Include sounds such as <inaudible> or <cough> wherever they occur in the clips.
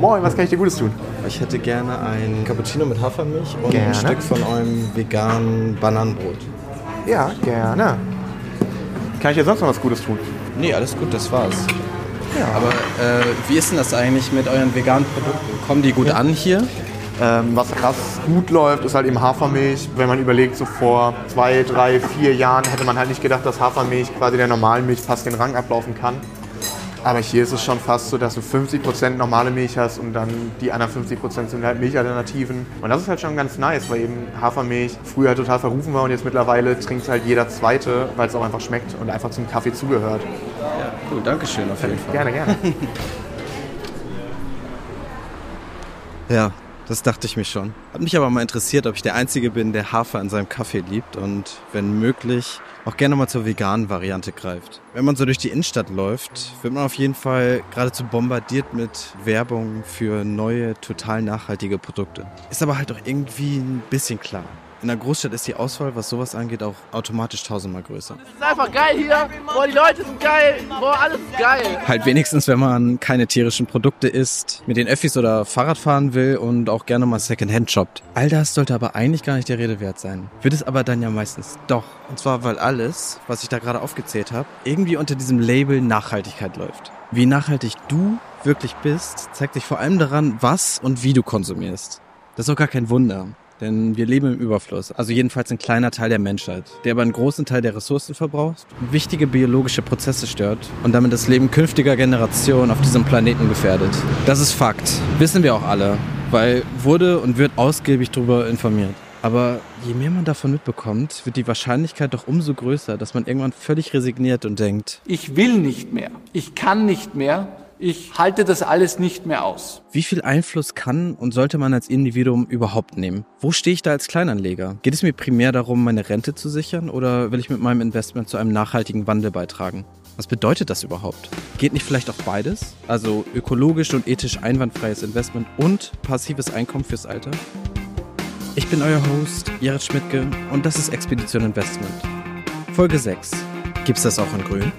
Moin, was kann ich dir Gutes tun? Ich hätte gerne ein Cappuccino mit Hafermilch und Gerne. ein Stück von eurem veganen Bananenbrot. Ja, gerne. Kann ich dir sonst noch was Gutes tun? Nee, alles gut, das war's. Ja. Aber äh, wie ist denn das eigentlich mit euren veganen Produkten? Kommen die gut an hier? Ähm, was krass gut läuft, ist halt eben Hafermilch. Wenn man überlegt, so vor zwei, drei, vier Jahren hätte man halt nicht gedacht, dass Hafermilch quasi der normalen Milch fast den Rang ablaufen kann. Aber hier ist es schon fast so, dass du 50% normale Milch hast und dann die anderen 50% sind halt Milchalternativen. Und das ist halt schon ganz nice, weil eben Hafermilch früher total verrufen war und jetzt mittlerweile trinkt halt jeder Zweite, weil es auch einfach schmeckt und einfach zum Kaffee zugehört. Ja, cool, danke schön auf jeden Fall. Gerne, gerne. <laughs> Ja, das dachte ich mir schon. Hat mich aber mal interessiert, ob ich der Einzige bin, der Hafer in seinem Kaffee liebt und wenn möglich auch gerne mal zur veganen Variante greift. Wenn man so durch die Innenstadt läuft, wird man auf jeden Fall geradezu bombardiert mit Werbung für neue, total nachhaltige Produkte. Ist aber halt auch irgendwie ein bisschen klar. In der Großstadt ist die Auswahl, was sowas angeht, auch automatisch tausendmal größer. Es ist einfach geil hier. Boah, die Leute sind geil. Boah, alles ist geil. Halt wenigstens, wenn man keine tierischen Produkte isst, mit den Öffis oder Fahrrad fahren will und auch gerne mal Secondhand shoppt. All das sollte aber eigentlich gar nicht der Rede wert sein. Wird es aber dann ja meistens doch. Und zwar, weil alles, was ich da gerade aufgezählt habe, irgendwie unter diesem Label Nachhaltigkeit läuft. Wie nachhaltig du wirklich bist, zeigt sich vor allem daran, was und wie du konsumierst. Das ist auch gar kein Wunder. Denn wir leben im Überfluss. Also jedenfalls ein kleiner Teil der Menschheit, der aber einen großen Teil der Ressourcen verbraucht, wichtige biologische Prozesse stört und damit das Leben künftiger Generationen auf diesem Planeten gefährdet. Das ist Fakt. Wissen wir auch alle, weil wurde und wird ausgiebig darüber informiert. Aber je mehr man davon mitbekommt, wird die Wahrscheinlichkeit doch umso größer, dass man irgendwann völlig resigniert und denkt, Ich will nicht mehr. Ich kann nicht mehr. Ich halte das alles nicht mehr aus. Wie viel Einfluss kann und sollte man als Individuum überhaupt nehmen? Wo stehe ich da als Kleinanleger? Geht es mir primär darum, meine Rente zu sichern oder will ich mit meinem Investment zu einem nachhaltigen Wandel beitragen? Was bedeutet das überhaupt? Geht nicht vielleicht auch beides? Also ökologisch und ethisch einwandfreies Investment und passives Einkommen fürs Alter? Ich bin euer Host, Jared Schmidtke und das ist Expedition Investment. Folge 6. Gibt's das auch in grün?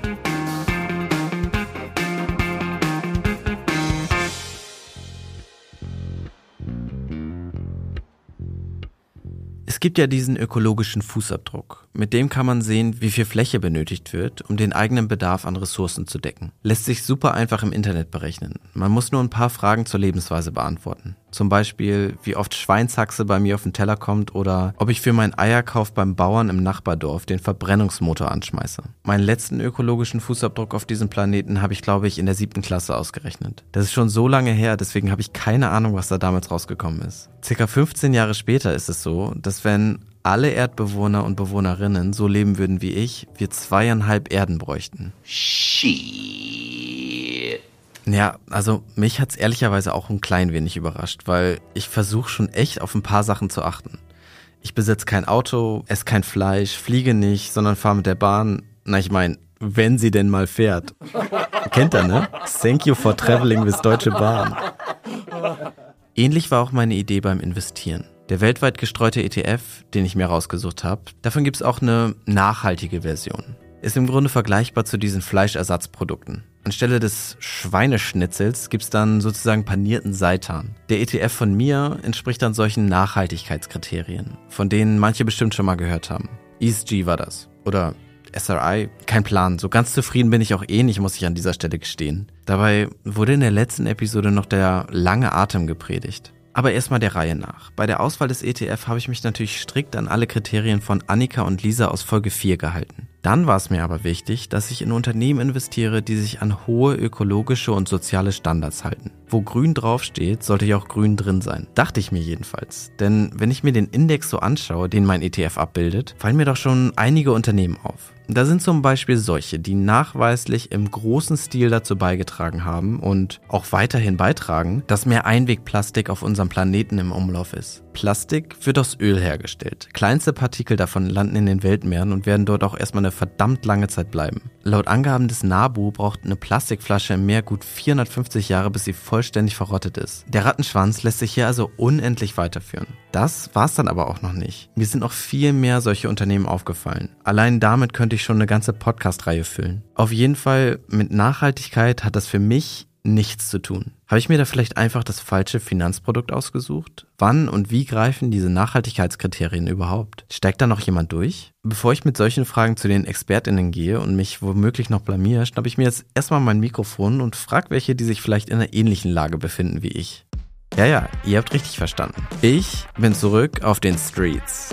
Gibt ja diesen ökologischen Fußabdruck. Mit dem kann man sehen, wie viel Fläche benötigt wird, um den eigenen Bedarf an Ressourcen zu decken. Lässt sich super einfach im Internet berechnen. Man muss nur ein paar Fragen zur Lebensweise beantworten. Zum Beispiel, wie oft Schweinshaxe bei mir auf den Teller kommt oder ob ich für meinen Eierkauf beim Bauern im Nachbardorf den Verbrennungsmotor anschmeiße. Meinen letzten ökologischen Fußabdruck auf diesem Planeten habe ich, glaube ich, in der siebten Klasse ausgerechnet. Das ist schon so lange her, deswegen habe ich keine Ahnung, was da damals rausgekommen ist. Circa 15 Jahre später ist es so, dass wenn alle Erdbewohner und Bewohnerinnen so leben würden wie ich, wir zweieinhalb Erden bräuchten. Ja, also mich hat's ehrlicherweise auch ein klein wenig überrascht, weil ich versuche schon echt auf ein paar Sachen zu achten. Ich besitze kein Auto, esse kein Fleisch, fliege nicht, sondern fahre mit der Bahn. Na, ich meine, wenn sie denn mal fährt. <laughs> Kennt ihr, ne? Thank you for traveling with Deutsche Bahn. Ähnlich war auch meine Idee beim Investieren. Der weltweit gestreute ETF, den ich mir rausgesucht habe, davon gibt's auch eine nachhaltige Version. Ist im Grunde vergleichbar zu diesen Fleischersatzprodukten. Anstelle des Schweineschnitzels gibt's dann sozusagen panierten Seitan. Der ETF von mir entspricht dann solchen Nachhaltigkeitskriterien, von denen manche bestimmt schon mal gehört haben. ESG war das. Oder SRI? Kein Plan. So ganz zufrieden bin ich auch eh nicht, muss ich an dieser Stelle gestehen. Dabei wurde in der letzten Episode noch der lange Atem gepredigt. Aber erstmal der Reihe nach. Bei der Auswahl des ETF habe ich mich natürlich strikt an alle Kriterien von Annika und Lisa aus Folge 4 gehalten. Dann war es mir aber wichtig, dass ich in Unternehmen investiere, die sich an hohe ökologische und soziale Standards halten. Wo grün draufsteht, sollte ja auch grün drin sein. Dachte ich mir jedenfalls. Denn wenn ich mir den Index so anschaue, den mein ETF abbildet, fallen mir doch schon einige Unternehmen auf. Da sind zum Beispiel solche, die nachweislich im großen Stil dazu beigetragen haben und auch weiterhin beitragen, dass mehr Einwegplastik auf unserem Planeten im Umlauf ist. Plastik wird aus Öl hergestellt. Kleinste Partikel davon landen in den Weltmeeren und werden dort auch erstmal eine verdammt lange Zeit bleiben. Laut Angaben des NABU braucht eine Plastikflasche im Meer gut 450 Jahre, bis sie vollständig verrottet ist. Der Rattenschwanz lässt sich hier also unendlich weiterführen. Das war's dann aber auch noch nicht. Mir sind noch viel mehr solche Unternehmen aufgefallen. Allein damit könnte ich schon eine ganze Podcast-Reihe füllen. Auf jeden Fall mit Nachhaltigkeit hat das für mich nichts zu tun. Habe ich mir da vielleicht einfach das falsche Finanzprodukt ausgesucht? Wann und wie greifen diese Nachhaltigkeitskriterien überhaupt? Steigt da noch jemand durch? Bevor ich mit solchen Fragen zu den ExpertInnen gehe und mich womöglich noch blamier, schnappe ich mir jetzt erstmal mein Mikrofon und frage welche, die sich vielleicht in einer ähnlichen Lage befinden wie ich. Ja, ja, ihr habt richtig verstanden. Ich bin zurück auf den Streets.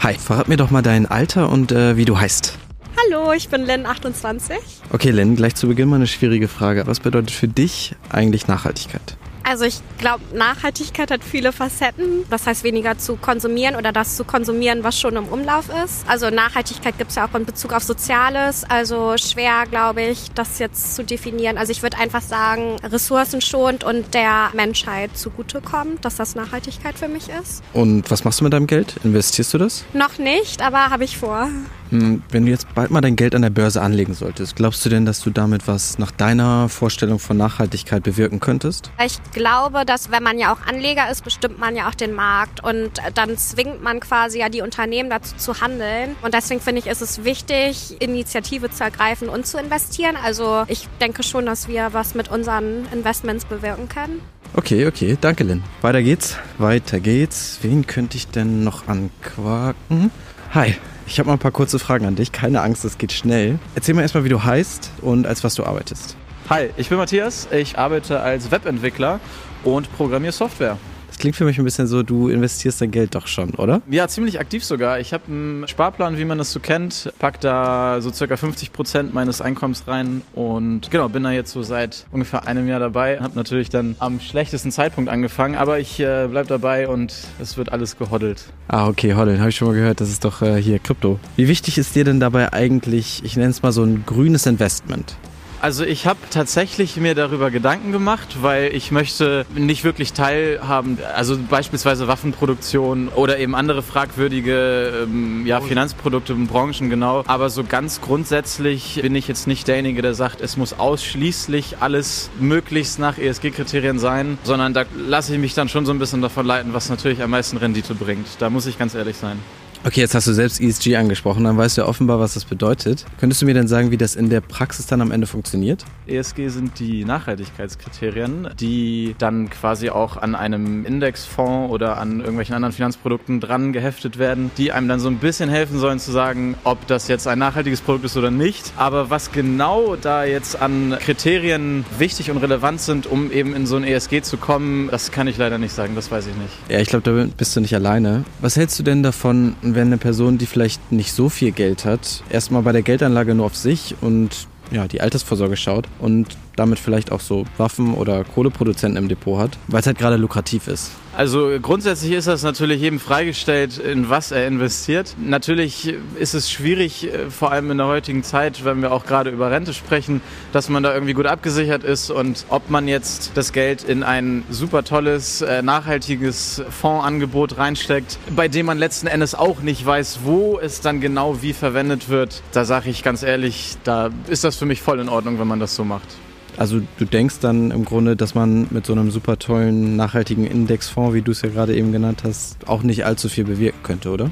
Hi, verrat mir doch mal dein Alter und äh, wie du heißt. Hallo, ich bin Lynn, 28. Okay, Lynn, gleich zu Beginn mal eine schwierige Frage. Was bedeutet für dich eigentlich Nachhaltigkeit? Also ich glaube, Nachhaltigkeit hat viele Facetten. Das heißt, weniger zu konsumieren oder das zu konsumieren, was schon im Umlauf ist. Also Nachhaltigkeit gibt es ja auch in Bezug auf Soziales. Also schwer, glaube ich, das jetzt zu definieren. Also ich würde einfach sagen, ressourcenschonend und der Menschheit zugutekommt, dass das Nachhaltigkeit für mich ist. Und was machst du mit deinem Geld? Investierst du das? Noch nicht, aber habe ich vor. Hm, wenn du jetzt bald mal dein Geld an der Börse anlegen solltest, glaubst du denn, dass du damit was nach deiner Vorstellung von Nachhaltigkeit bewirken könntest? Ich glaube, dass wenn man ja auch Anleger ist, bestimmt man ja auch den Markt und dann zwingt man quasi ja die Unternehmen dazu zu handeln. Und deswegen finde ich, ist es wichtig, Initiative zu ergreifen und zu investieren. Also ich denke schon, dass wir was mit unseren Investments bewirken können. Okay, okay, danke Lynn. Weiter geht's, weiter geht's. Wen könnte ich denn noch anquaken? Hi, ich habe mal ein paar kurze Fragen an dich. Keine Angst, es geht schnell. Erzähl mir erstmal, wie du heißt und als was du arbeitest. Hi, ich bin Matthias. Ich arbeite als Webentwickler und programmiere Software. Das klingt für mich ein bisschen so, du investierst dein Geld doch schon, oder? Ja, ziemlich aktiv sogar. Ich habe einen Sparplan, wie man das so kennt, pack da so circa 50 Prozent meines Einkommens rein und genau, bin da jetzt so seit ungefähr einem Jahr dabei. Habe natürlich dann am schlechtesten Zeitpunkt angefangen, aber ich äh, bleib dabei und es wird alles gehoddelt. Ah, okay, hoddeln, habe ich schon mal gehört, das ist doch äh, hier Krypto. Wie wichtig ist dir denn dabei eigentlich, ich nenne es mal so ein grünes Investment? Also ich habe tatsächlich mir darüber Gedanken gemacht, weil ich möchte nicht wirklich teilhaben, also beispielsweise Waffenproduktion oder eben andere fragwürdige ähm, ja, Finanzprodukte und Branchen genau. Aber so ganz grundsätzlich bin ich jetzt nicht derjenige, der sagt, es muss ausschließlich alles möglichst nach ESG-Kriterien sein, sondern da lasse ich mich dann schon so ein bisschen davon leiten, was natürlich am meisten Rendite bringt. Da muss ich ganz ehrlich sein. Okay, jetzt hast du selbst ESG angesprochen, dann weißt du ja offenbar, was das bedeutet. Könntest du mir denn sagen, wie das in der Praxis dann am Ende funktioniert? ESG sind die Nachhaltigkeitskriterien, die dann quasi auch an einem Indexfonds oder an irgendwelchen anderen Finanzprodukten dran geheftet werden, die einem dann so ein bisschen helfen sollen zu sagen, ob das jetzt ein nachhaltiges Produkt ist oder nicht. Aber was genau da jetzt an Kriterien wichtig und relevant sind, um eben in so ein ESG zu kommen, das kann ich leider nicht sagen, das weiß ich nicht. Ja, ich glaube, da bist du nicht alleine. Was hältst du denn davon, wenn eine Person, die vielleicht nicht so viel Geld hat, erstmal bei der Geldanlage nur auf sich und ja, die Altersvorsorge schaut und damit vielleicht auch so Waffen- oder Kohleproduzenten im Depot hat, weil es halt gerade lukrativ ist. Also grundsätzlich ist das natürlich jedem freigestellt, in was er investiert. Natürlich ist es schwierig, äh, vor allem in der heutigen Zeit, wenn wir auch gerade über Rente sprechen, dass man da irgendwie gut abgesichert ist und ob man jetzt das Geld in ein super tolles, äh, nachhaltiges Fondsangebot reinsteckt, bei dem man letzten Endes auch nicht weiß, wo es dann genau wie verwendet wird. Da sage ich ganz ehrlich, da ist das für mich voll in Ordnung, wenn man das so macht. Also du denkst dann im Grunde, dass man mit so einem super tollen, nachhaltigen Indexfonds, wie du es ja gerade eben genannt hast, auch nicht allzu viel bewirken könnte, oder?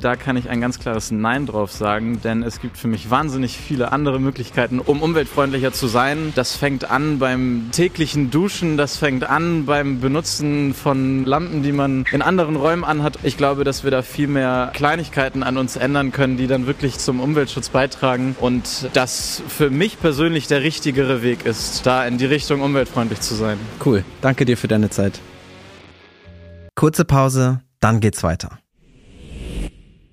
Da kann ich ein ganz klares Nein drauf sagen, denn es gibt für mich wahnsinnig viele andere Möglichkeiten, um umweltfreundlicher zu sein. Das fängt an beim täglichen Duschen, das fängt an beim Benutzen von Lampen, die man in anderen Räumen anhat. Ich glaube, dass wir da viel mehr Kleinigkeiten an uns ändern können, die dann wirklich zum Umweltschutz beitragen und das für mich persönlich der richtigere Weg ist, da in die Richtung umweltfreundlich zu sein. Cool. Danke dir für deine Zeit. Kurze Pause, dann geht's weiter.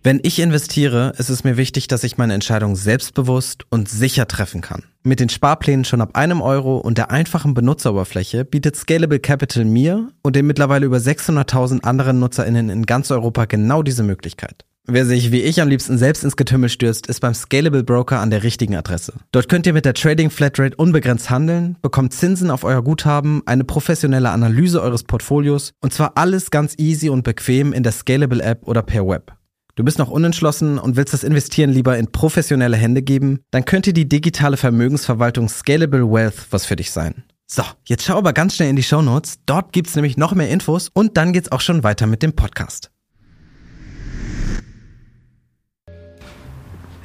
Wenn ich investiere, ist es mir wichtig, dass ich meine Entscheidung selbstbewusst und sicher treffen kann. Mit den Sparplänen schon ab einem Euro und der einfachen Benutzeroberfläche bietet Scalable Capital mir und den mittlerweile über 600.000 anderen NutzerInnen in ganz Europa genau diese Möglichkeit. Wer sich wie ich am liebsten selbst ins Getümmel stürzt, ist beim Scalable Broker an der richtigen Adresse. Dort könnt ihr mit der Trading Flatrate unbegrenzt handeln, bekommt Zinsen auf euer Guthaben, eine professionelle Analyse eures Portfolios und zwar alles ganz easy und bequem in der Scalable App oder per Web. Du bist noch unentschlossen und willst das Investieren lieber in professionelle Hände geben? Dann könnte die digitale Vermögensverwaltung Scalable Wealth was für dich sein. So, jetzt schau aber ganz schnell in die Show Notes. Dort gibt's nämlich noch mehr Infos und dann geht's auch schon weiter mit dem Podcast.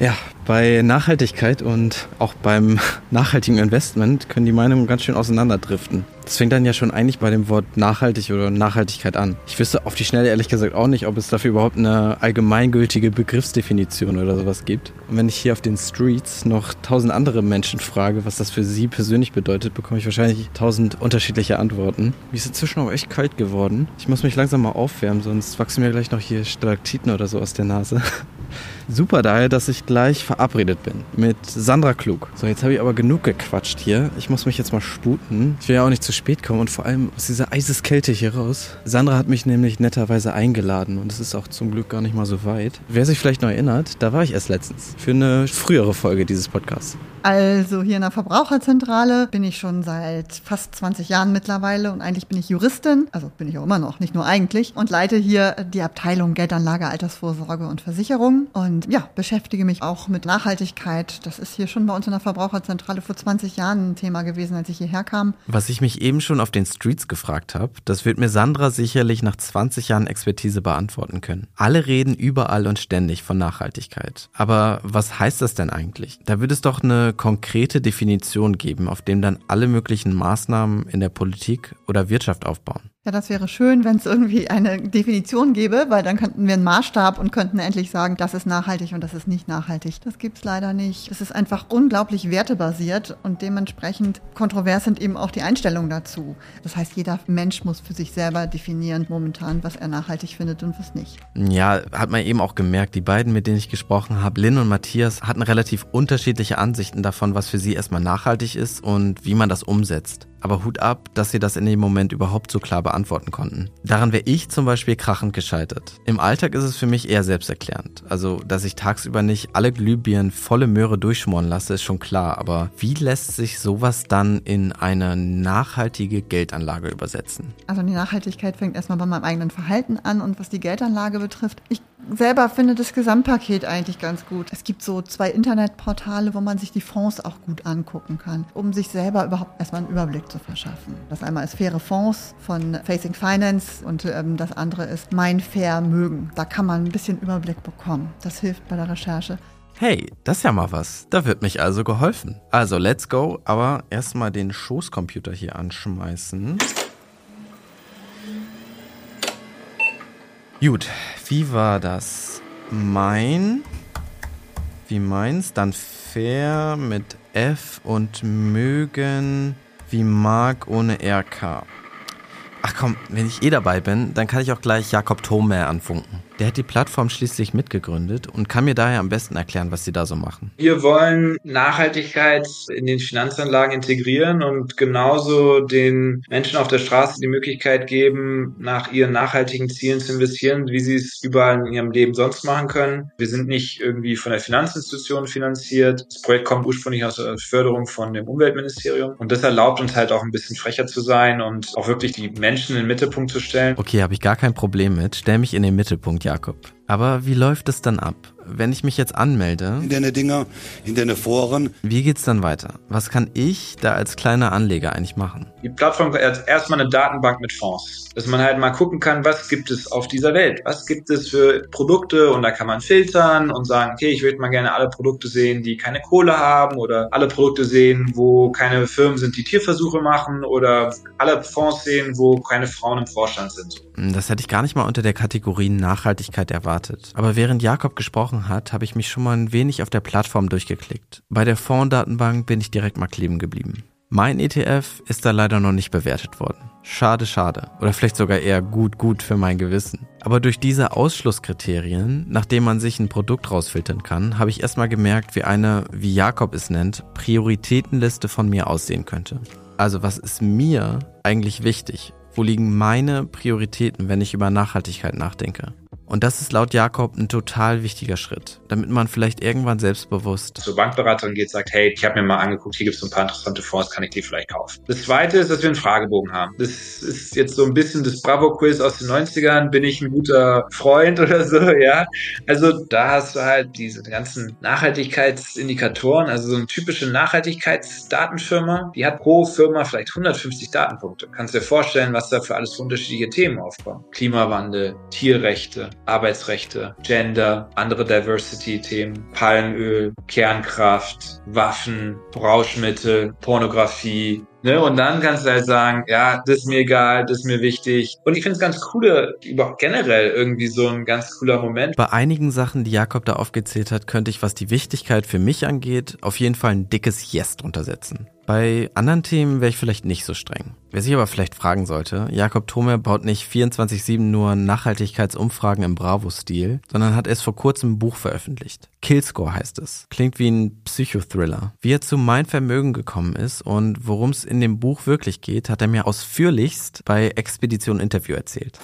Ja, bei Nachhaltigkeit und auch beim <laughs> nachhaltigen Investment können die Meinungen ganz schön auseinanderdriften. Das fängt dann ja schon eigentlich bei dem Wort nachhaltig oder Nachhaltigkeit an. Ich wüsste auf die Schnelle ehrlich gesagt auch nicht, ob es dafür überhaupt eine allgemeingültige Begriffsdefinition oder sowas gibt. Und wenn ich hier auf den Streets noch tausend andere Menschen frage, was das für sie persönlich bedeutet, bekomme ich wahrscheinlich tausend unterschiedliche Antworten. Mir ist inzwischen auch echt kalt geworden. Ich muss mich langsam mal aufwärmen, sonst wachsen mir gleich noch hier Stalaktiten oder so aus der Nase. <laughs> Super daher, dass ich gleich verabredet bin mit Sandra Klug. So, jetzt habe ich aber genug gequatscht hier. Ich muss mich jetzt mal sputen. Ich will ja auch nicht zu spät kommen und vor allem aus dieser Eiseskälte hier raus. Sandra hat mich nämlich netterweise eingeladen und es ist auch zum Glück gar nicht mal so weit. Wer sich vielleicht noch erinnert, da war ich erst letztens für eine frühere Folge dieses Podcasts. Also hier in der Verbraucherzentrale bin ich schon seit fast 20 Jahren mittlerweile und eigentlich bin ich Juristin, also bin ich auch immer noch, nicht nur eigentlich, und leite hier die Abteilung Geldanlage, Altersvorsorge und Versicherung und ja, beschäftige mich auch mit Nachhaltigkeit. Das ist hier schon bei uns in der Verbraucherzentrale vor 20 Jahren ein Thema gewesen, als ich hierher kam. Was ich mich eben schon auf den Streets gefragt habe, das wird mir Sandra sicherlich nach 20 Jahren Expertise beantworten können. Alle reden überall und ständig von Nachhaltigkeit. Aber was heißt das denn eigentlich? Da wird es doch eine konkrete Definition geben, auf dem dann alle möglichen Maßnahmen in der Politik oder Wirtschaft aufbauen. Ja, das wäre schön, wenn es irgendwie eine Definition gäbe, weil dann könnten wir einen Maßstab und könnten endlich sagen, das ist nachhaltig und das ist nicht nachhaltig. Das gibt's leider nicht. Es ist einfach unglaublich wertebasiert und dementsprechend kontrovers sind eben auch die Einstellungen dazu. Das heißt, jeder Mensch muss für sich selber definieren momentan, was er nachhaltig findet und was nicht. Ja, hat man eben auch gemerkt, die beiden, mit denen ich gesprochen habe, Lynn und Matthias, hatten relativ unterschiedliche Ansichten davon, was für sie erstmal nachhaltig ist und wie man das umsetzt. Aber Hut ab, dass sie das in dem Moment überhaupt so klar beantworten konnten. Daran wäre ich zum Beispiel krachend gescheitert. Im Alltag ist es für mich eher selbsterklärend. Also, dass ich tagsüber nicht alle Glühbirnen volle Möhre durchschmoren lasse, ist schon klar. Aber wie lässt sich sowas dann in eine nachhaltige Geldanlage übersetzen? Also die Nachhaltigkeit fängt erstmal bei meinem eigenen Verhalten an und was die Geldanlage betrifft, ich selber finde das Gesamtpaket eigentlich ganz gut. Es gibt so zwei Internetportale, wo man sich die Fonds auch gut angucken kann, um sich selber überhaupt erstmal einen Überblick zu verschaffen. Das einmal ist Faire Fonds von Facing Finance und ähm, das andere ist Mein Vermögen. Da kann man ein bisschen Überblick bekommen. Das hilft bei der Recherche. Hey, das ist ja mal was. Da wird mich also geholfen. Also, let's go. Aber erstmal den Schoßcomputer hier anschmeißen. Gut, wie war das? Mein, wie meins, dann fair mit F und mögen wie mag ohne RK. Ach komm, wenn ich eh dabei bin, dann kann ich auch gleich Jakob Thome anfunken. Der hat die Plattform schließlich mitgegründet und kann mir daher am besten erklären, was sie da so machen. Wir wollen Nachhaltigkeit in den Finanzanlagen integrieren und genauso den Menschen auf der Straße die Möglichkeit geben, nach ihren nachhaltigen Zielen zu investieren, wie sie es überall in ihrem Leben sonst machen können. Wir sind nicht irgendwie von der Finanzinstitution finanziert. Das Projekt kommt ursprünglich aus der Förderung von dem Umweltministerium und das erlaubt uns halt auch ein bisschen frecher zu sein und auch wirklich die Menschen in den Mittelpunkt zu stellen. Okay, habe ich gar kein Problem mit. Stell mich in den Mittelpunkt, Jakob. Aber wie läuft es dann ab? Wenn ich mich jetzt anmelde, in deine Dinger, in deine Foren. wie geht's dann weiter? Was kann ich da als kleiner Anleger eigentlich machen? Die Plattform hat erstmal eine Datenbank mit Fonds, dass man halt mal gucken kann, was gibt es auf dieser Welt? Was gibt es für Produkte? Und da kann man filtern und sagen, okay, ich würde mal gerne alle Produkte sehen, die keine Kohle haben oder alle Produkte sehen, wo keine Firmen sind, die Tierversuche machen oder alle Fonds sehen, wo keine Frauen im Vorstand sind. Das hätte ich gar nicht mal unter der Kategorie Nachhaltigkeit erwartet. Aber während Jakob gesprochen hat, habe ich mich schon mal ein wenig auf der Plattform durchgeklickt. Bei der Fondsdatenbank bin ich direkt mal kleben geblieben. Mein ETF ist da leider noch nicht bewertet worden. Schade, schade. Oder vielleicht sogar eher gut, gut für mein Gewissen. Aber durch diese Ausschlusskriterien, nachdem man sich ein Produkt rausfiltern kann, habe ich erstmal gemerkt, wie eine, wie Jakob es nennt, Prioritätenliste von mir aussehen könnte. Also was ist mir eigentlich wichtig? Wo liegen meine Prioritäten, wenn ich über Nachhaltigkeit nachdenke? Und das ist laut Jakob ein total wichtiger Schritt, damit man vielleicht irgendwann selbstbewusst zur Bankberaterin geht, sagt, hey, ich habe mir mal angeguckt, hier gibt es so ein paar interessante Fonds, kann ich die vielleicht kaufen. Das zweite ist, dass wir einen Fragebogen haben. Das ist jetzt so ein bisschen das Bravo-Quiz aus den 90ern, bin ich ein guter Freund <laughs> oder so, ja. Also da hast du halt diese ganzen Nachhaltigkeitsindikatoren, also so eine typische Nachhaltigkeitsdatenfirma, die hat pro Firma vielleicht 150 Datenpunkte. Kannst dir vorstellen, was da für alles für unterschiedliche Themen aufkommen. Klimawandel, Tierrechte, Arbeitsrechte, Gender, andere Diversity-Themen, Palmöl, Kernkraft, Waffen, Rauschmittel, Pornografie, Ne? Und dann kannst du halt sagen, ja, das ist mir egal, das ist mir wichtig. Und ich finde es ganz cool, überhaupt generell irgendwie so ein ganz cooler Moment. Bei einigen Sachen, die Jakob da aufgezählt hat, könnte ich, was die Wichtigkeit für mich angeht, auf jeden Fall ein dickes Yes drunter setzen. Bei anderen Themen wäre ich vielleicht nicht so streng. Wer sich aber vielleicht fragen sollte, Jakob Thome baut nicht 24-7 nur Nachhaltigkeitsumfragen im Bravo-Stil, sondern hat erst vor kurzem ein Buch veröffentlicht. Killscore heißt es. Klingt wie ein Psychothriller. Wie er zu Mein Vermögen gekommen ist und worum es in dem Buch wirklich geht, hat er mir ausführlichst bei Expedition Interview erzählt.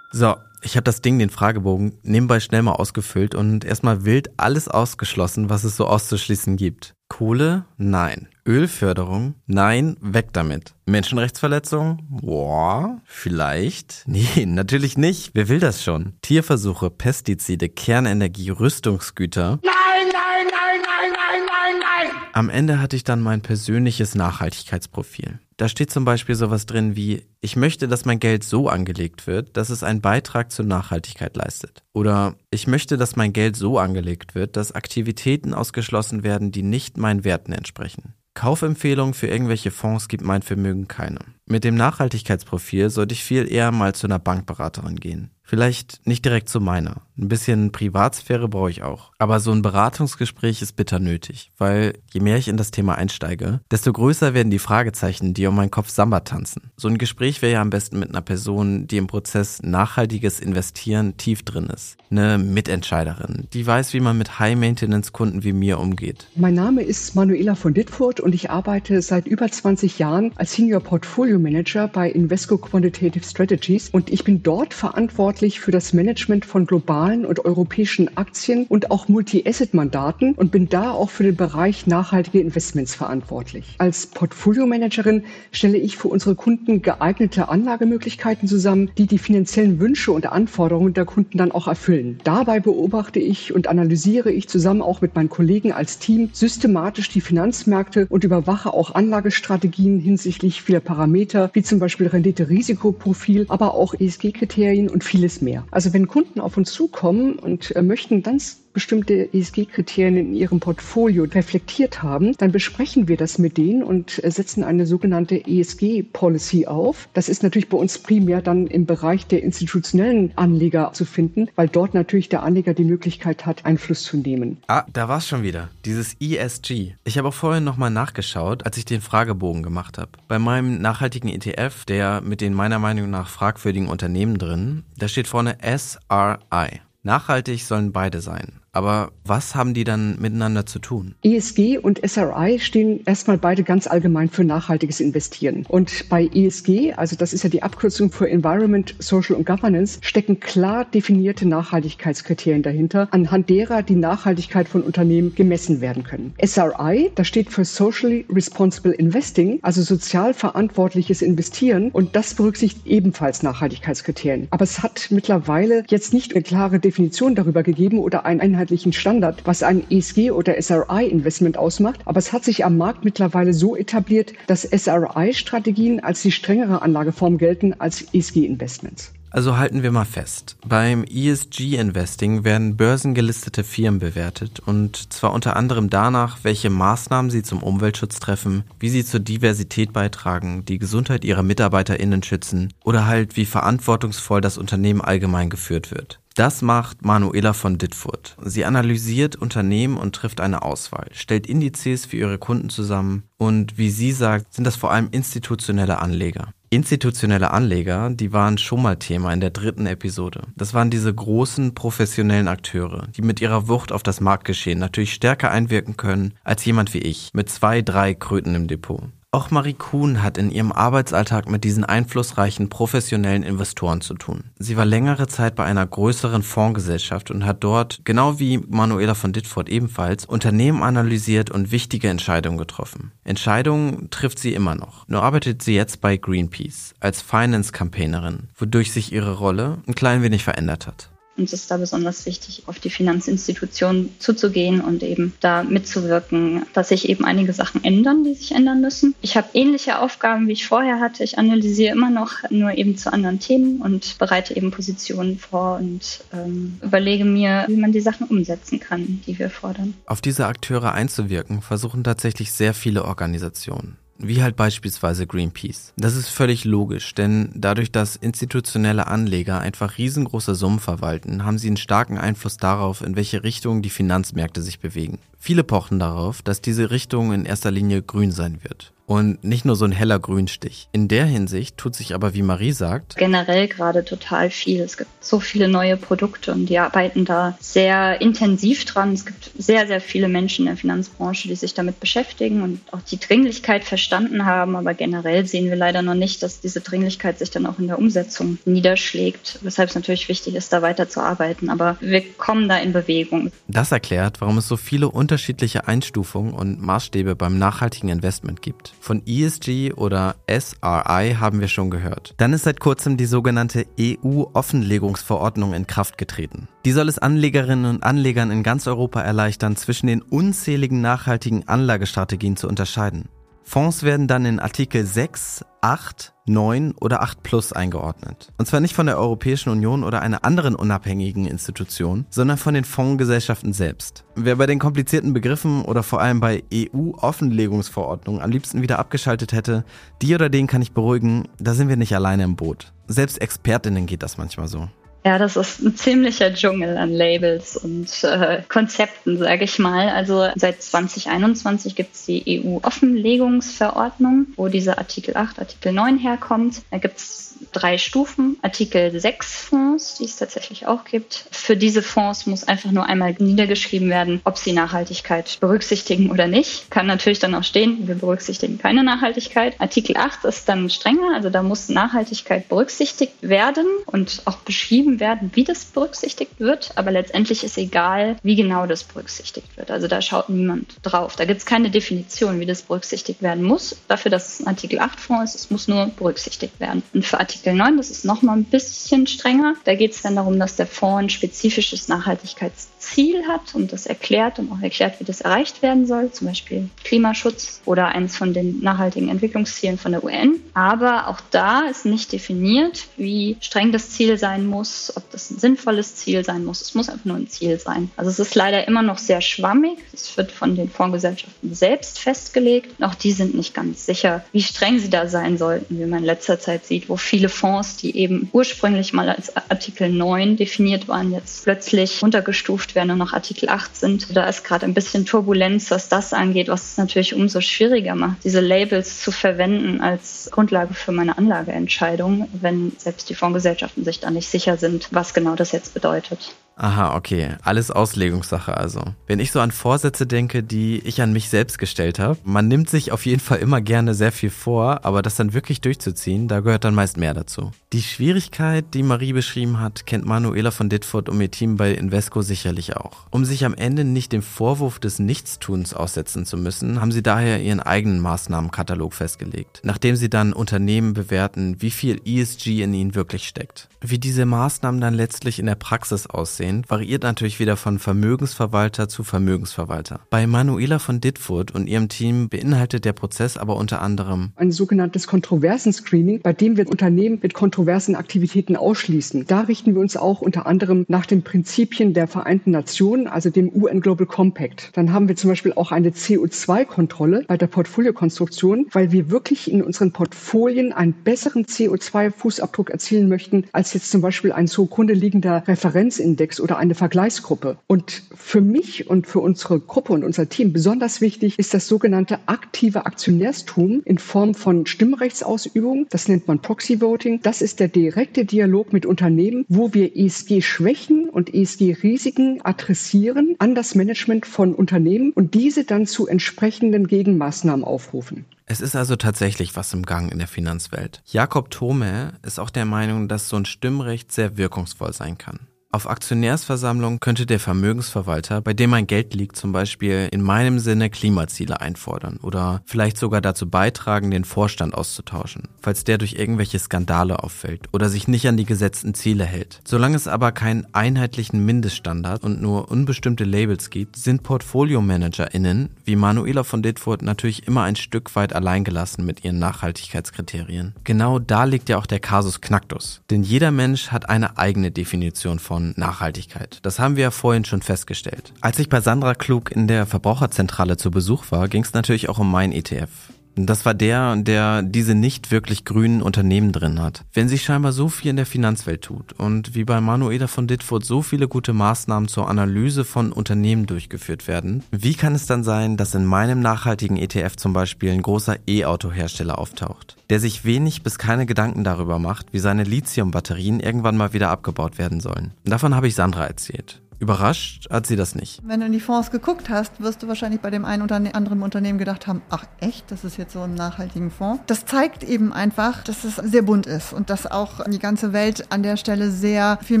So, ich habe das Ding, den Fragebogen, nebenbei schnell mal ausgefüllt und erstmal wild alles ausgeschlossen, was es so auszuschließen gibt. Kohle? Nein. Ölförderung? Nein, weg damit. Menschenrechtsverletzung? Boah, vielleicht. <laughs> Nee, natürlich nicht. Wer will das schon? Tierversuche, Pestizide, Kernenergie, Rüstungsgüter? Nein, nein, nein, nein, nein, nein, nein! Am Ende hatte ich dann mein persönliches Nachhaltigkeitsprofil. Da steht zum Beispiel sowas drin wie, ich möchte, dass mein Geld so angelegt wird, dass es einen Beitrag zur Nachhaltigkeit leistet. Oder ich möchte, dass mein Geld so angelegt wird, dass Aktivitäten ausgeschlossen werden, die nicht meinen Werten entsprechen. Kaufempfehlungen für irgendwelche Fonds gibt mein Vermögen keine. Mit dem Nachhaltigkeitsprofil sollte ich viel eher mal zu einer Bankberaterin gehen. Vielleicht nicht direkt zu meiner. Ein bisschen Privatsphäre brauche ich auch. Aber so ein Beratungsgespräch ist bitter nötig, weil je mehr ich in das Thema einsteige, desto größer werden die Fragezeichen, die um meinen Kopf Samba tanzen. So ein Gespräch wäre ja am besten mit einer Person, die im Prozess nachhaltiges Investieren tief drin ist. Eine Mitentscheiderin, die weiß, wie man mit High-Maintenance-Kunden wie mir umgeht. Mein Name ist Manuela von Dittfurt und ich arbeite seit über 20 Jahren als Senior Portfolio Manager bei Invesco Quantitative Strategies und ich bin dort verantwortlich für das Management von globalen und europäischen Aktien und auch Multi-Asset-Mandaten und bin da auch für den Bereich nachhaltige Investments verantwortlich. Als Portfolio Managerin stelle ich für unsere Kunden geeignete Anlagemöglichkeiten zusammen, die die finanziellen Wünsche und Anforderungen der Kunden dann auch erfüllen. Dabei beobachte ich und analysiere ich zusammen auch mit meinen Kollegen als Team systematisch die Finanzmärkte und überwache auch Anlagestrategien hinsichtlich vieler Parameter, wie zum Beispiel Rendite-Risikoprofil, aber auch ESG-Kriterien und vieles mehr. Also wenn Kunden auf uns zukommen und äh, möchten ganz bestimmte ESG-Kriterien in ihrem Portfolio reflektiert haben, dann besprechen wir das mit denen und äh, setzen eine sogenannte ESG-Policy auf. Das ist natürlich bei uns primär dann im Bereich der institutionellen Anleger zu finden, weil dort natürlich der Anleger die Möglichkeit hat, Einfluss zu nehmen. Ah, da war es schon wieder. Dieses ESG. Ich habe auch vorhin nochmal nachgeschaut, als ich den Fragebogen gemacht habe. Bei meinem nachhaltigen ETF, der mit den meiner Meinung nach fragwürdigen Unternehmen drin, da steht vorne SRI. Nachhaltig sollen beide sein. Aber was haben die dann miteinander zu tun? ESG und SRI stehen erstmal beide ganz allgemein für nachhaltiges Investieren. Und bei ESG, also das ist ja die Abkürzung für Environment, Social und Governance, stecken klar definierte Nachhaltigkeitskriterien dahinter, anhand derer die Nachhaltigkeit von Unternehmen gemessen werden können. SRI, das steht für Socially Responsible Investing, also sozial verantwortliches Investieren. Und das berücksichtigt ebenfalls Nachhaltigkeitskriterien. Aber es hat mittlerweile jetzt nicht eine klare Definition darüber gegeben oder ein einheitliches einheitlichen Standard, was ein ESG oder SRI-Investment ausmacht. Aber es hat sich am Markt mittlerweile so etabliert, dass SRI-Strategien als die strengere Anlageform gelten als ESG-Investments. Also halten wir mal fest. Beim ESG-Investing werden börsengelistete Firmen bewertet und zwar unter anderem danach, welche Maßnahmen sie zum Umweltschutz treffen, wie sie zur Diversität beitragen, die Gesundheit ihrer MitarbeiterInnen schützen oder halt wie verantwortungsvoll das Unternehmen allgemein geführt wird. Das macht Manuela von Dittfurt. Sie analysiert Unternehmen und trifft eine Auswahl, stellt Indizes für ihre Kunden zusammen und wie sie sagt, sind das vor allem institutionelle Anleger. Institutionelle Anleger, die waren schon mal Thema in der dritten Episode. Das waren diese großen professionellen Akteure, die mit ihrer Wucht auf das Marktgeschehen natürlich stärker einwirken können als jemand wie ich mit zwei, drei Kröten im Depot. Auch Marie Kuhn hat in ihrem Arbeitsalltag mit diesen einflussreichen professionellen Investoren zu tun. Sie war längere Zeit bei einer größeren Fondsgesellschaft und hat dort, genau wie Manuela von Dittfurt ebenfalls, Unternehmen analysiert und wichtige Entscheidungen getroffen. Entscheidungen trifft sie immer noch. Nur arbeitet sie jetzt bei Greenpeace als Finance-Campaignerin, wodurch sich ihre Rolle ein klein wenig verändert hat. Uns ist da besonders wichtig, auf die Finanzinstitutionen zuzugehen und eben da mitzuwirken, dass sich eben einige Sachen ändern, die sich ändern müssen. Ich habe ähnliche Aufgaben, wie ich vorher hatte. Ich analysiere immer noch, nur eben zu anderen Themen und bereite eben Positionen vor und ähm, überlege mir, wie man die Sachen umsetzen kann, die wir fordern. Auf diese Akteure einzuwirken, versuchen tatsächlich sehr viele Organisationen wie halt beispielsweise Greenpeace. Das ist völlig logisch, denn dadurch, dass institutionelle Anleger einfach riesengroße Summen verwalten, haben sie einen starken Einfluss darauf, in welche Richtung die Finanzmärkte sich bewegen. Viele pochen darauf, dass diese Richtung in erster Linie grün sein wird und nicht nur so ein heller Grünstich. In der Hinsicht tut sich aber, wie Marie sagt, generell gerade total viel. Es gibt so viele neue Produkte und die arbeiten da sehr intensiv dran. Es gibt sehr, sehr viele Menschen in der Finanzbranche, die sich damit beschäftigen und auch die Dringlichkeit verstanden haben. Aber generell sehen wir leider noch nicht, dass diese Dringlichkeit sich dann auch in der Umsetzung niederschlägt. Weshalb es natürlich wichtig ist, da weiterzuarbeiten. Aber wir kommen da in Bewegung. Das erklärt, warum es so viele unterschiedliche Einstufungen und Maßstäbe beim nachhaltigen Investment gibt. Von ESG oder SRI haben wir schon gehört. Dann ist seit kurzem die sogenannte EU-Offenlegungsverordnung in Kraft getreten. Die soll es Anlegerinnen und Anlegern in ganz Europa erleichtern, zwischen den unzähligen nachhaltigen Anlagestrategien zu unterscheiden. Fonds werden dann in Artikel 6, 8, 9 oder 8 Plus eingeordnet. Und zwar nicht von der Europäischen Union oder einer anderen unabhängigen Institution, sondern von den Fondsgesellschaften selbst. Wer bei den komplizierten Begriffen oder vor allem bei EU-Offenlegungsverordnungen am liebsten wieder abgeschaltet hätte, die oder den kann ich beruhigen, da sind wir nicht alleine im Boot. Selbst Expertinnen geht das manchmal so. Ja, das ist ein ziemlicher Dschungel an Labels und äh, Konzepten, sage ich mal. Also seit 2021 gibt es die EU-Offenlegungsverordnung, wo dieser Artikel 8, Artikel 9 herkommt. Da gibt es drei Stufen. Artikel 6 Fonds, die es tatsächlich auch gibt. Für diese Fonds muss einfach nur einmal niedergeschrieben werden, ob sie Nachhaltigkeit berücksichtigen oder nicht. Kann natürlich dann auch stehen, wir berücksichtigen keine Nachhaltigkeit. Artikel 8 ist dann strenger, also da muss Nachhaltigkeit berücksichtigt werden und auch beschrieben werden, wie das berücksichtigt wird. Aber letztendlich ist egal, wie genau das berücksichtigt wird. Also da schaut niemand drauf. Da gibt es keine Definition, wie das berücksichtigt werden muss. Dafür, dass es ein Artikel 8 Fonds ist, es muss nur berücksichtigt werden. Und für Artikel 9, das ist nochmal ein bisschen strenger. Da geht es dann darum, dass der Fonds ein spezifisches Nachhaltigkeitsziel hat und das erklärt und auch erklärt, wie das erreicht werden soll, zum Beispiel Klimaschutz oder eines von den nachhaltigen Entwicklungszielen von der UN. Aber auch da ist nicht definiert, wie streng das Ziel sein muss, ob das ein sinnvolles Ziel sein muss. Es muss einfach nur ein Ziel sein. Also es ist leider immer noch sehr schwammig. Es wird von den Fondsgesellschaften selbst festgelegt. Auch die sind nicht ganz sicher, wie streng sie da sein sollten, wie man in letzter Zeit sieht, wo viele viele Fonds, die eben ursprünglich mal als Artikel 9 definiert waren, jetzt plötzlich runtergestuft werden und noch Artikel 8 sind. Da ist gerade ein bisschen Turbulenz, was das angeht, was es natürlich umso schwieriger macht, diese Labels zu verwenden als Grundlage für meine Anlageentscheidung, wenn selbst die Fondsgesellschaften sich da nicht sicher sind, was genau das jetzt bedeutet. Aha, okay. Alles Auslegungssache also. Wenn ich so an Vorsätze denke, die ich an mich selbst gestellt habe, man nimmt sich auf jeden Fall immer gerne sehr viel vor, aber das dann wirklich durchzuziehen, da gehört dann meist mehr dazu. Die Schwierigkeit, die Marie beschrieben hat, kennt Manuela von Ditford und ihr Team bei Invesco sicherlich auch. Um sich am Ende nicht dem Vorwurf des Nichtstuns aussetzen zu müssen, haben sie daher ihren eigenen Maßnahmenkatalog festgelegt, nachdem sie dann Unternehmen bewerten, wie viel ESG in ihnen wirklich steckt. Wie diese Maßnahmen dann letztlich in der Praxis aussehen, aussehen, variiert natürlich wieder von Vermögensverwalter zu Vermögensverwalter. Bei Manuela von Ditfurt und ihrem Team beinhaltet der Prozess aber unter anderem ein sogenanntes Kontroversenscreening, bei dem wir Unternehmen mit kontroversen Aktivitäten ausschließen. Da richten wir uns auch unter anderem nach den Prinzipien der Vereinten Nationen, also dem UN Global Compact. Dann haben wir zum Beispiel auch eine CO2-Kontrolle bei der Portfoliokonstruktion, weil wir wirklich in unseren Portfolien einen besseren CO2-Fußabdruck erzielen möchten, als jetzt zum Beispiel ein zugrunde liegender Referenzindex Oder eine Vergleichsgruppe. Und für mich und für unsere Gruppe und unser Team besonders wichtig ist das sogenannte aktive Aktionärstum in Form von Stimmrechtsausübung. Das nennt man Proxy Voting. Das ist der direkte Dialog mit Unternehmen, wo wir ESG-Schwächen und ESG-Risiken adressieren an das Management von Unternehmen und diese dann zu entsprechenden Gegenmaßnahmen aufrufen. Es ist also tatsächlich was im Gang in der Finanzwelt. Jakob Thome ist auch der Meinung, dass so ein Stimmrecht sehr wirkungsvoll sein kann. Auf Aktionärsversammlungen könnte der Vermögensverwalter, bei dem mein Geld liegt, zum Beispiel in meinem Sinne Klimaziele einfordern oder vielleicht sogar dazu beitragen, den Vorstand auszutauschen, falls der durch irgendwelche Skandale auffällt oder sich nicht an die gesetzten Ziele hält. Solange es aber keinen einheitlichen Mindeststandard und nur unbestimmte Labels gibt, sind Portfolio-ManagerInnen wie Manuela von Ditfurt natürlich immer ein Stück weit alleingelassen mit ihren Nachhaltigkeitskriterien. Genau da liegt ja auch der Kasus Knacktus. Denn jeder Mensch hat eine eigene Definition von Nachhaltigkeit. Das haben wir ja vorhin schon festgestellt. Als ich bei Sandra Klug in der Verbraucherzentrale zu Besuch war, ging es natürlich auch um mein ETF. Das war der, der diese nicht wirklich grünen Unternehmen drin hat. Wenn sich scheinbar so viel in der Finanzwelt tut und wie bei Manuela von Ditfurt so viele gute Maßnahmen zur Analyse von Unternehmen durchgeführt werden, wie kann es dann sein, dass in meinem nachhaltigen ETF zum Beispiel ein großer E-Auto-Hersteller auftaucht, der sich wenig bis keine Gedanken darüber macht, wie seine Lithium-Batterien irgendwann mal wieder abgebaut werden sollen. Davon habe ich Sandra erzählt. Überrascht hat sie das nicht. Wenn du in die Fonds geguckt hast, wirst du wahrscheinlich bei dem einen oder anderen Unternehmen gedacht haben, ach echt, das ist jetzt so ein nachhaltigen Fonds. Das zeigt eben einfach, dass es sehr bunt ist und dass auch die ganze Welt an der Stelle sehr viele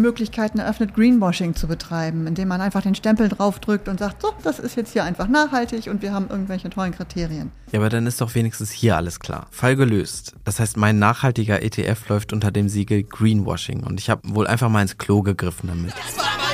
Möglichkeiten eröffnet, Greenwashing zu betreiben, indem man einfach den Stempel draufdrückt und sagt, so, das ist jetzt hier einfach nachhaltig und wir haben irgendwelche tollen Kriterien. Ja, aber dann ist doch wenigstens hier alles klar. Fall gelöst. Das heißt, mein nachhaltiger ETF läuft unter dem Siegel Greenwashing und ich habe wohl einfach mal ins Klo gegriffen damit. Das war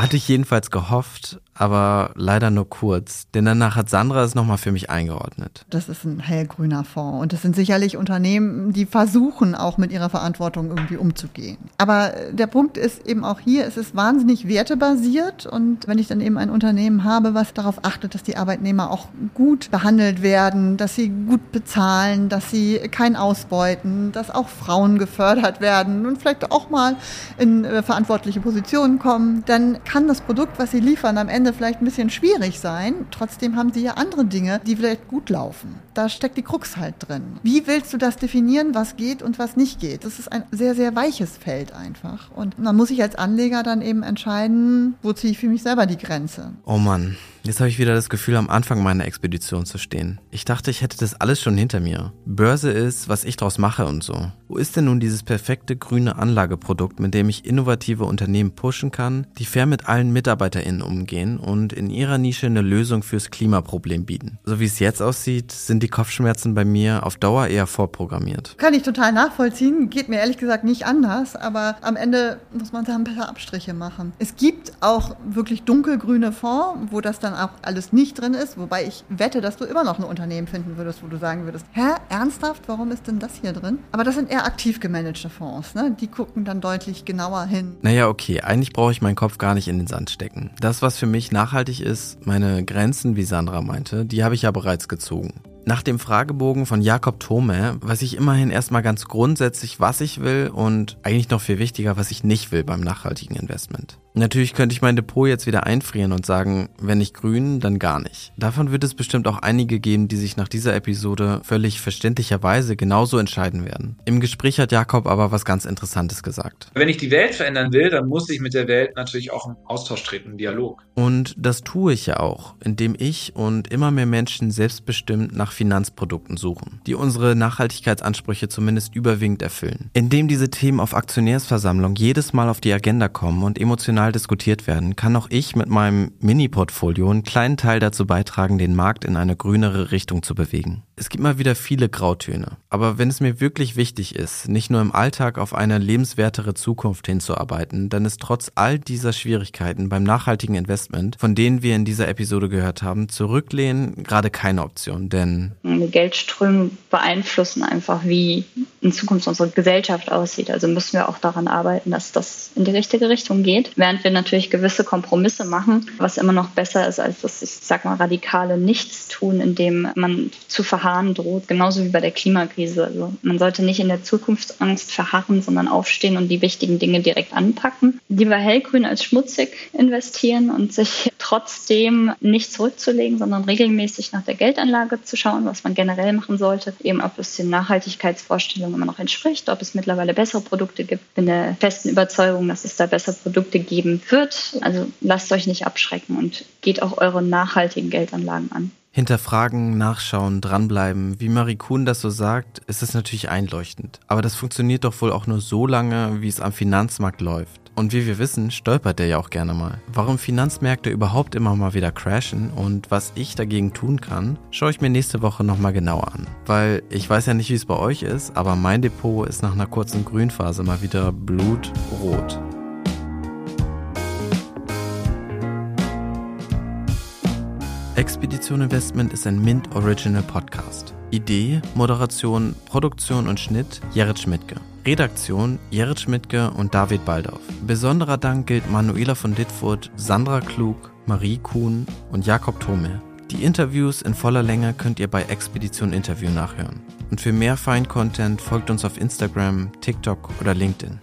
Hatte ich jedenfalls gehofft, aber leider nur kurz, denn danach hat Sandra es nochmal für mich eingeordnet. Das ist ein hellgrüner Fonds und das sind sicherlich Unternehmen, die versuchen auch mit ihrer Verantwortung irgendwie umzugehen. Aber der Punkt ist eben auch hier, es ist wahnsinnig wertebasiert und wenn ich dann eben ein Unternehmen habe, was darauf achtet, dass die Arbeitnehmer auch gut behandelt werden, dass sie gut bezahlen, dass sie kein ausbeuten, dass auch Frauen gefördert werden und vielleicht auch mal in äh, verantwortliche Positionen kommen, dann kann das Produkt, was sie liefern, am Ende vielleicht ein bisschen schwierig sein. Trotzdem haben sie ja andere Dinge, die vielleicht gut laufen. Da steckt die Krux halt drin. Wie willst du das definieren, was geht und was nicht geht? Das ist ein sehr, sehr weiches Feld einfach. Und man muss sich als Anleger dann eben entscheiden, wo ziehe ich für mich selber die Grenze. Oh Mann, Jetzt habe ich wieder das Gefühl, am Anfang meiner Expedition zu stehen. Ich dachte, ich hätte das alles schon hinter mir. Börse ist, was ich draus mache und so. Wo ist denn nun dieses perfekte grüne Anlageprodukt, mit dem ich innovative Unternehmen pushen kann, die fair mit allen MitarbeiterInnen umgehen und in ihrer Nische eine Lösung fürs Klimaproblem bieten? So wie es jetzt aussieht, sind die Kopfschmerzen bei mir auf Dauer eher vorprogrammiert. Kann ich total nachvollziehen. Geht mir ehrlich gesagt nicht anders, aber am Ende muss man da ein paar Abstriche machen. Es gibt auch wirklich dunkelgrüne Fonds, wo das dann dann auch alles nicht drin ist, wobei ich wette, dass du immer noch ein Unternehmen finden würdest, wo du sagen würdest, hä, ernsthaft, warum ist denn das hier drin? Aber das sind eher aktiv gemanagte Fonds, ne? Die gucken dann deutlich genauer hin. Naja, okay, eigentlich brauche ich meinen Kopf gar nicht in den Sand stecken. Das, was für mich nachhaltig ist, meine Grenzen, wie Sandra meinte, die habe ich ja bereits gezogen. Nach dem Fragebogen von Jakob Thome weiß ich immerhin erstmal ganz grundsätzlich, was ich will und eigentlich noch viel wichtiger, was ich nicht will beim nachhaltigen Investment. Natürlich könnte ich mein Depot jetzt wieder einfrieren und sagen, wenn nicht grün, dann gar nicht. Davon wird es bestimmt auch einige geben, die sich nach dieser Episode völlig verständlicherweise genauso entscheiden werden. Im Gespräch hat Jakob aber was ganz Interessantes gesagt. Wenn ich die Welt verändern will, dann muss ich mit der Welt natürlich auch im Austausch treten, im Dialog. Und das tue ich ja auch, indem ich und immer mehr Menschen selbstbestimmt nach Finanzprodukten suchen, die unsere Nachhaltigkeitsansprüche zumindest überwiegend erfüllen. Indem diese Themen auf Aktionärsversammlung jedes Mal auf die Agenda kommen und emotional emotional diskutiert werden, kann auch ich mit meinem Mini-Portfolio einen kleinen Teil dazu beitragen, den Markt in eine grünere Richtung zu bewegen. Es gibt mal wieder viele Grautöne. Aber wenn es mir wirklich wichtig ist, nicht nur im Alltag auf eine lebenswertere Zukunft hinzuarbeiten, dann ist trotz all dieser Schwierigkeiten beim nachhaltigen Investment, von denen wir in dieser Episode gehört haben, zurücklehnen gerade keine Option. Denn Geldströme beeinflussen einfach, wie in Zukunft unsere Gesellschaft aussieht. Also müssen wir auch daran arbeiten, dass das in die richtige Richtung geht. Während wir natürlich gewisse Kompromisse machen, was immer noch besser ist als das, ich sag mal, radikale Nichtstun, indem man zu verharren droht, genauso wie bei der Klimakrise. Also man sollte nicht in der Zukunftsangst verharren, sondern aufstehen und die wichtigen Dinge direkt anpacken. Lieber hellgrün als schmutzig investieren und sich trotzdem nicht zurückzulegen, sondern regelmäßig nach der Geldanlage zu schauen, was man generell machen sollte, eben ob es den Nachhaltigkeitsvorstellungen immer noch entspricht, ob es mittlerweile bessere Produkte gibt. bin der festen Überzeugung, dass es da bessere Produkte geben wird. Also lasst euch nicht abschrecken und geht auch eure nachhaltigen Geldanlagen an. Hinterfragen, nachschauen, dranbleiben. Wie Marie Kuhn das so sagt, ist es natürlich einleuchtend. Aber das funktioniert doch wohl auch nur so lange, wie es am Finanzmarkt läuft. Und wie wir wissen, stolpert der ja auch gerne mal. Warum Finanzmärkte überhaupt immer mal wieder crashen und was ich dagegen tun kann, schaue ich mir nächste Woche nochmal genauer an. Weil ich weiß ja nicht, wie es bei euch ist, aber mein Depot ist nach einer kurzen Grünphase mal wieder blutrot. Expedition Investment ist ein Mint Original Podcast. Idee, Moderation, Produktion und Schnitt Jared Schmidtke. Redaktion Jared Schmidtke und David Baldauf. Besonderer Dank gilt Manuela von Dittfurt, Sandra Klug, Marie Kuhn und Jakob Thome. Die Interviews in voller Länge könnt ihr bei Expedition Interview nachhören. Und für mehr Fein-Content folgt uns auf Instagram, TikTok oder LinkedIn.